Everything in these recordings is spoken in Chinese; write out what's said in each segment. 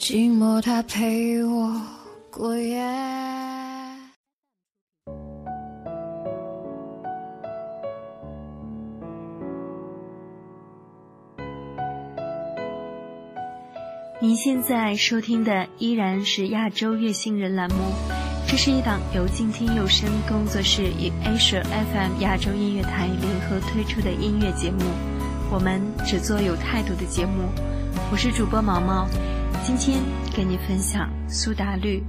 寂寞它陪我过夜。您现在收听的依然是亚洲月星人栏目，这是一档由静听有声工作室与 Asia FM 亚洲音乐台联合推出的音乐节目。我们只做有态度的节目。我是主播毛毛，今天跟你分享苏打绿。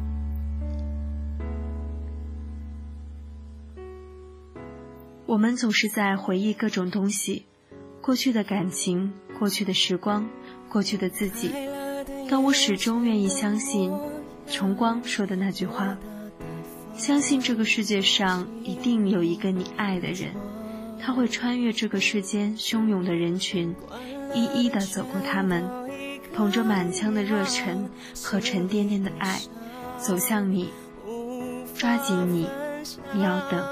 我们总是在回忆各种东西，过去的感情，过去的时光，过去的自己。但我始终愿意相信，崇光说的那句话：相信这个世界上一定有一个你爱的人，他会穿越这个世间汹涌的人群，一一的走过他们，捧着满腔的热忱和沉甸甸的爱，走向你，抓紧你，你要等。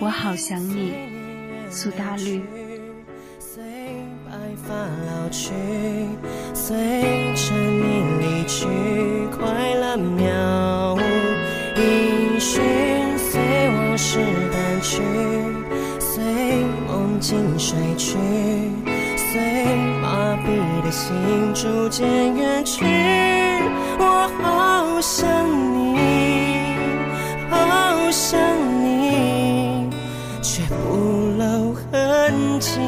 我好想你，苏打绿。发老去，随着你离去，快乐渺无音讯，随往事淡去，随梦境睡去，随你的心逐渐远去。我好想你，好想你，却不露痕迹。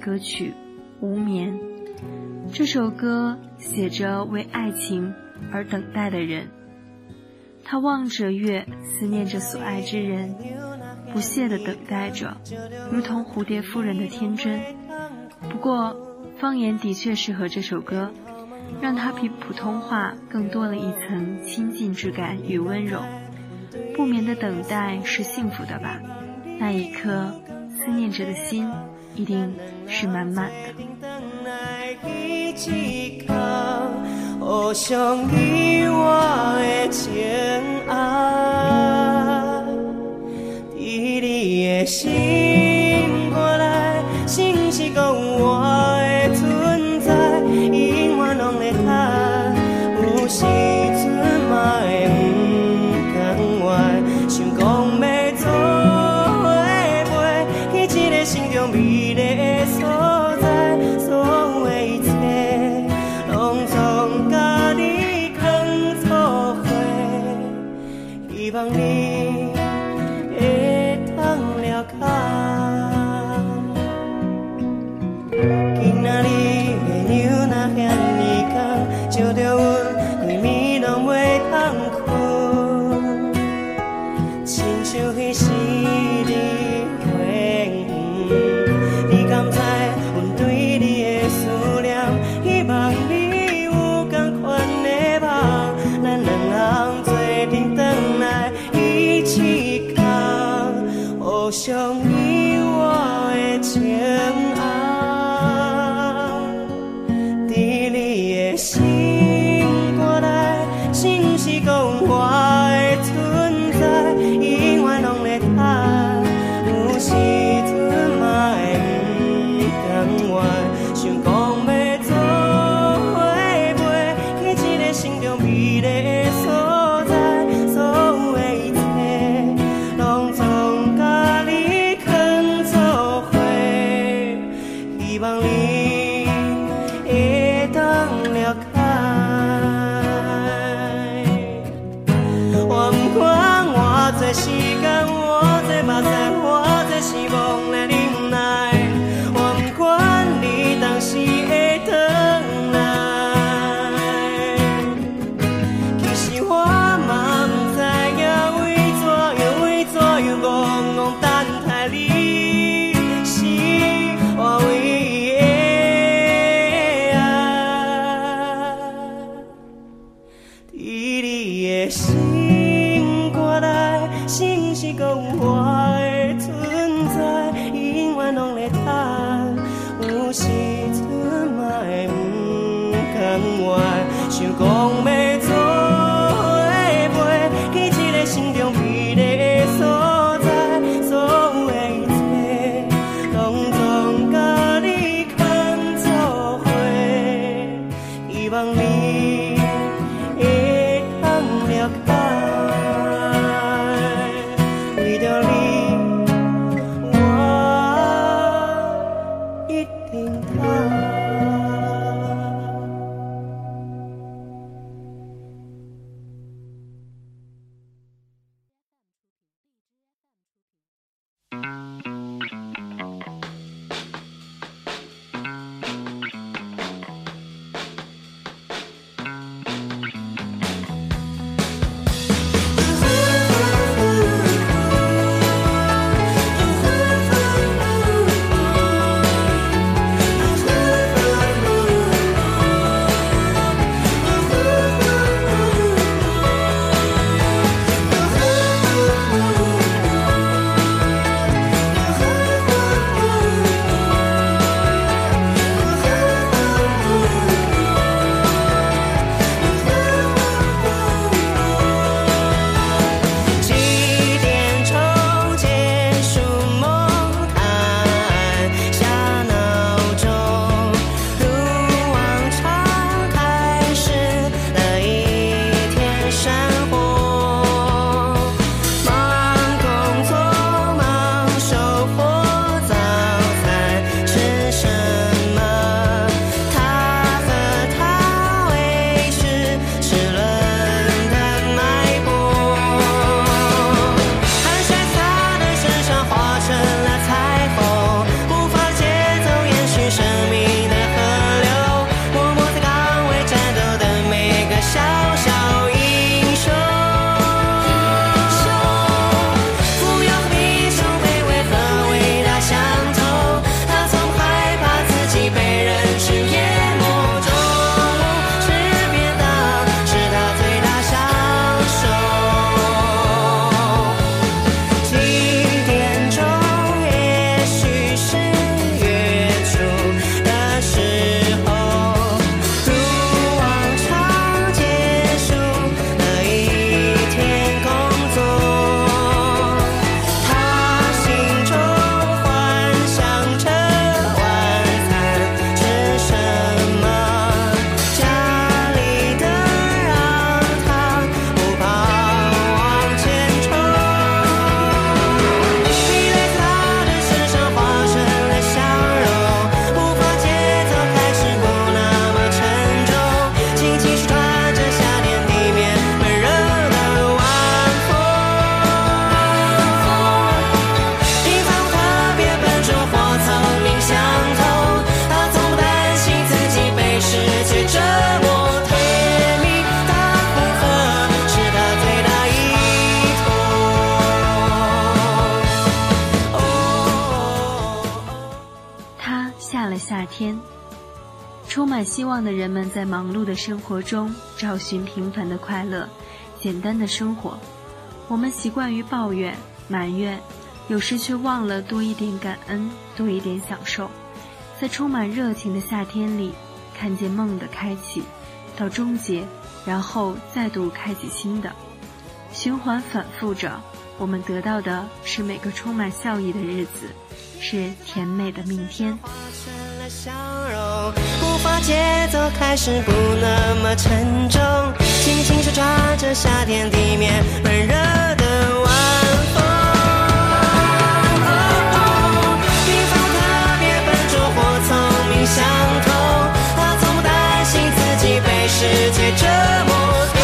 歌曲《无眠》。这首歌写着为爱情而等待的人，他望着月，思念着所爱之人，不懈地等待着，如同蝴蝶夫人的天真。不过，方言的确适合这首歌，让它比普通话更多了一层亲近之感与温柔。不眠的等待是幸福的吧？那一刻，思念着的心一定是满满的。你我的，你的心。地方里。希望你。天。充满希望的人们在忙碌的生活中找寻平凡的快乐，简单的生活。我们习惯于抱怨、埋怨，有时却忘了多一点感恩，多一点享受。在充满热情的夏天里，看见梦的开启，到终结，然后再度开启新的，循环反复着。我们得到的是每个充满笑意的日子，是甜美的明天。笑容，步伐节奏开始不那么沉重，轻轻手抓着夏天地面闷热的晚风。平凡特别笨拙或聪明相同，他从不担心自己被世界折磨。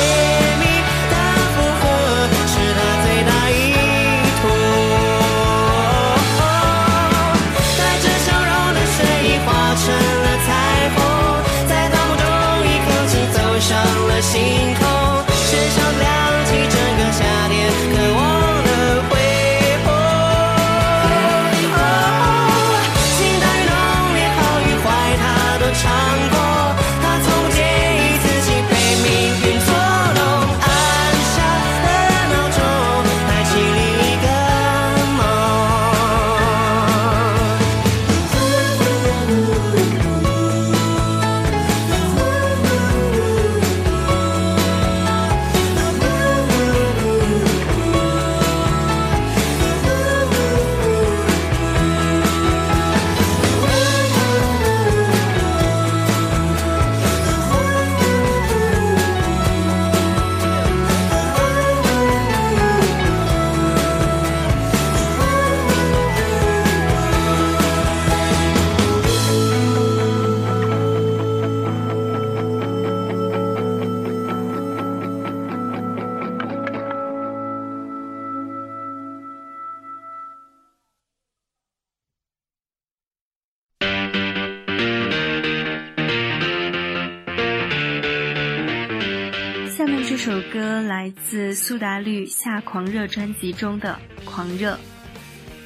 来自苏打绿《夏狂热》专辑中的《狂热》。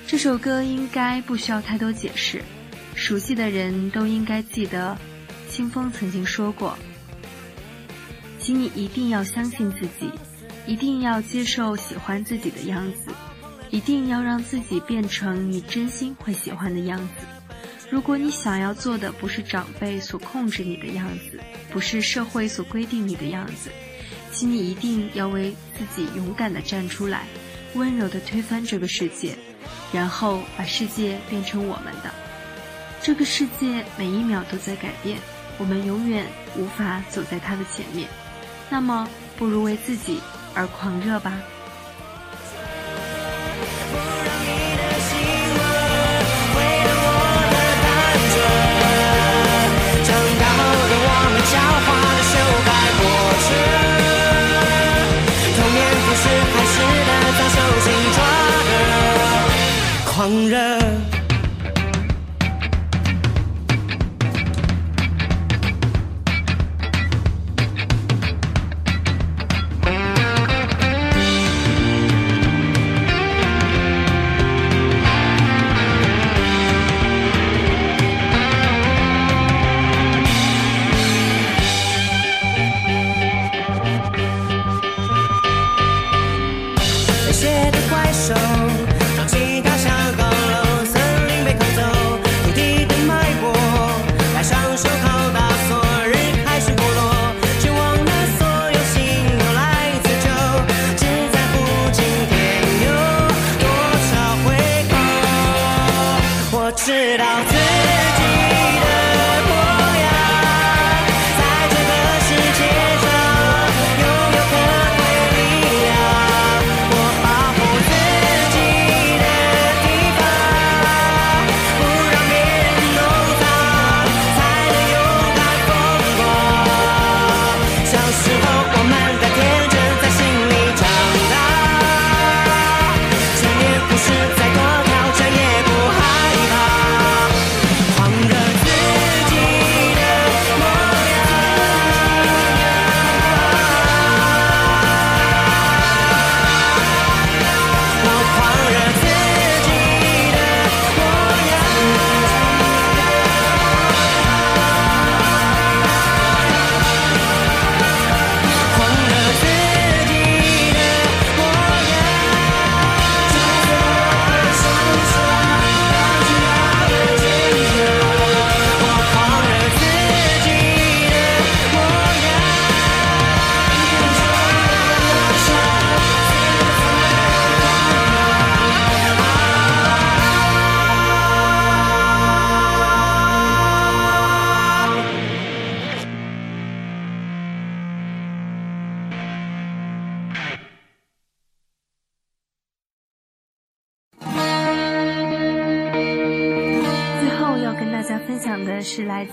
这首歌应该不需要太多解释，熟悉的人都应该记得。清风曾经说过：“请你一定要相信自己，一定要接受喜欢自己的样子，一定要让自己变成你真心会喜欢的样子。如果你想要做的不是长辈所控制你的样子，不是社会所规定你的样子。”请你一定要为自己勇敢的站出来，温柔地推翻这个世界，然后把世界变成我们的。这个世界每一秒都在改变，我们永远无法走在它的前面。那么，不如为自己而狂热吧。狂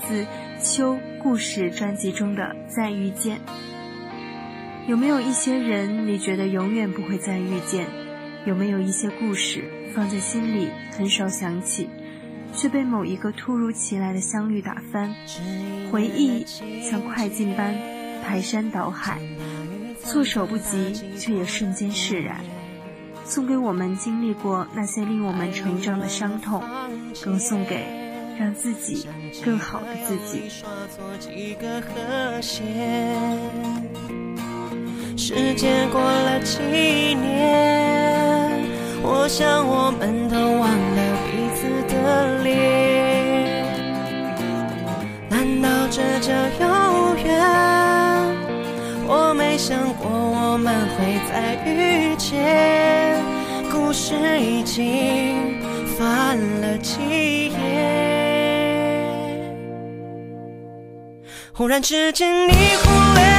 自《秋故事》专辑中的《再遇见》。有没有一些人你觉得永远不会再遇见？有没有一些故事放在心里很少想起，却被某一个突如其来的相遇打翻？回忆像快进般排山倒海，措手不及，却也瞬间释然。送给我们经历过那些令我们成长的伤痛，更送给让自己更好的自己。时间过了几年，我想我们都忘了彼此的脸。难道这叫有缘？我没想过我们会再遇见。故事已经翻了几页，忽然之间你忽略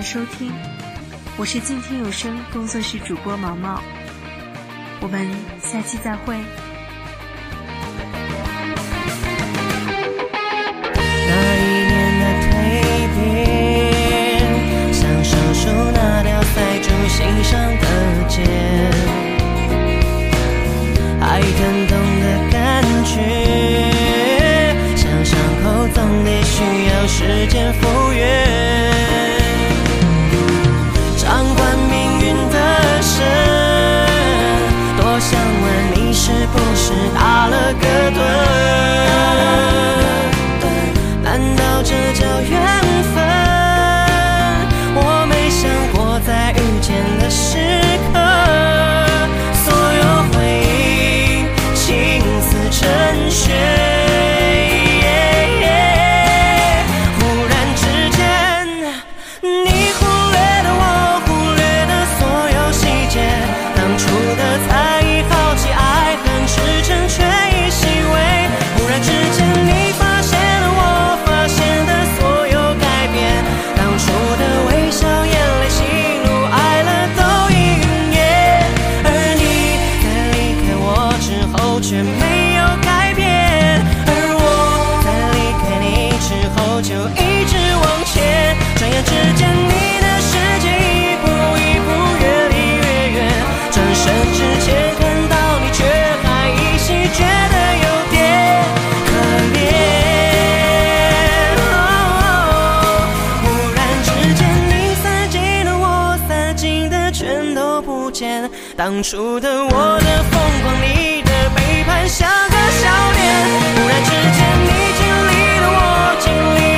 收听，我是静听有声工作室主播毛毛，我们下期再会。那一年的蜕变，像手术那条塞住心上的结，不见。当初的我的疯狂，你的背叛，像个笑脸。忽然之间，你经历了我经历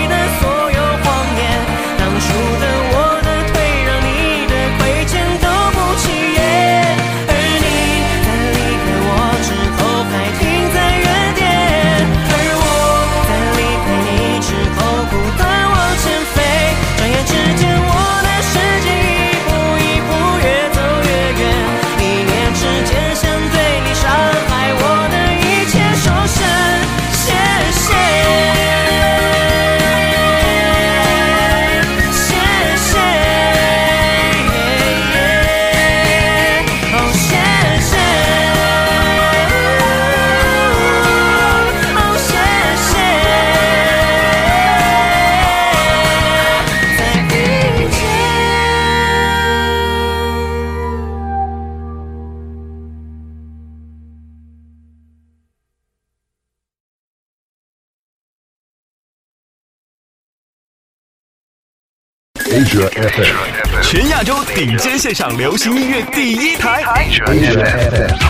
全亚洲顶尖线上流行音乐第一台 Asia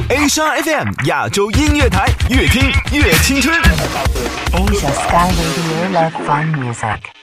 FM.，Asia FM 亚洲音乐台，越听越青春。Asia Sky Radio Love Fun Music.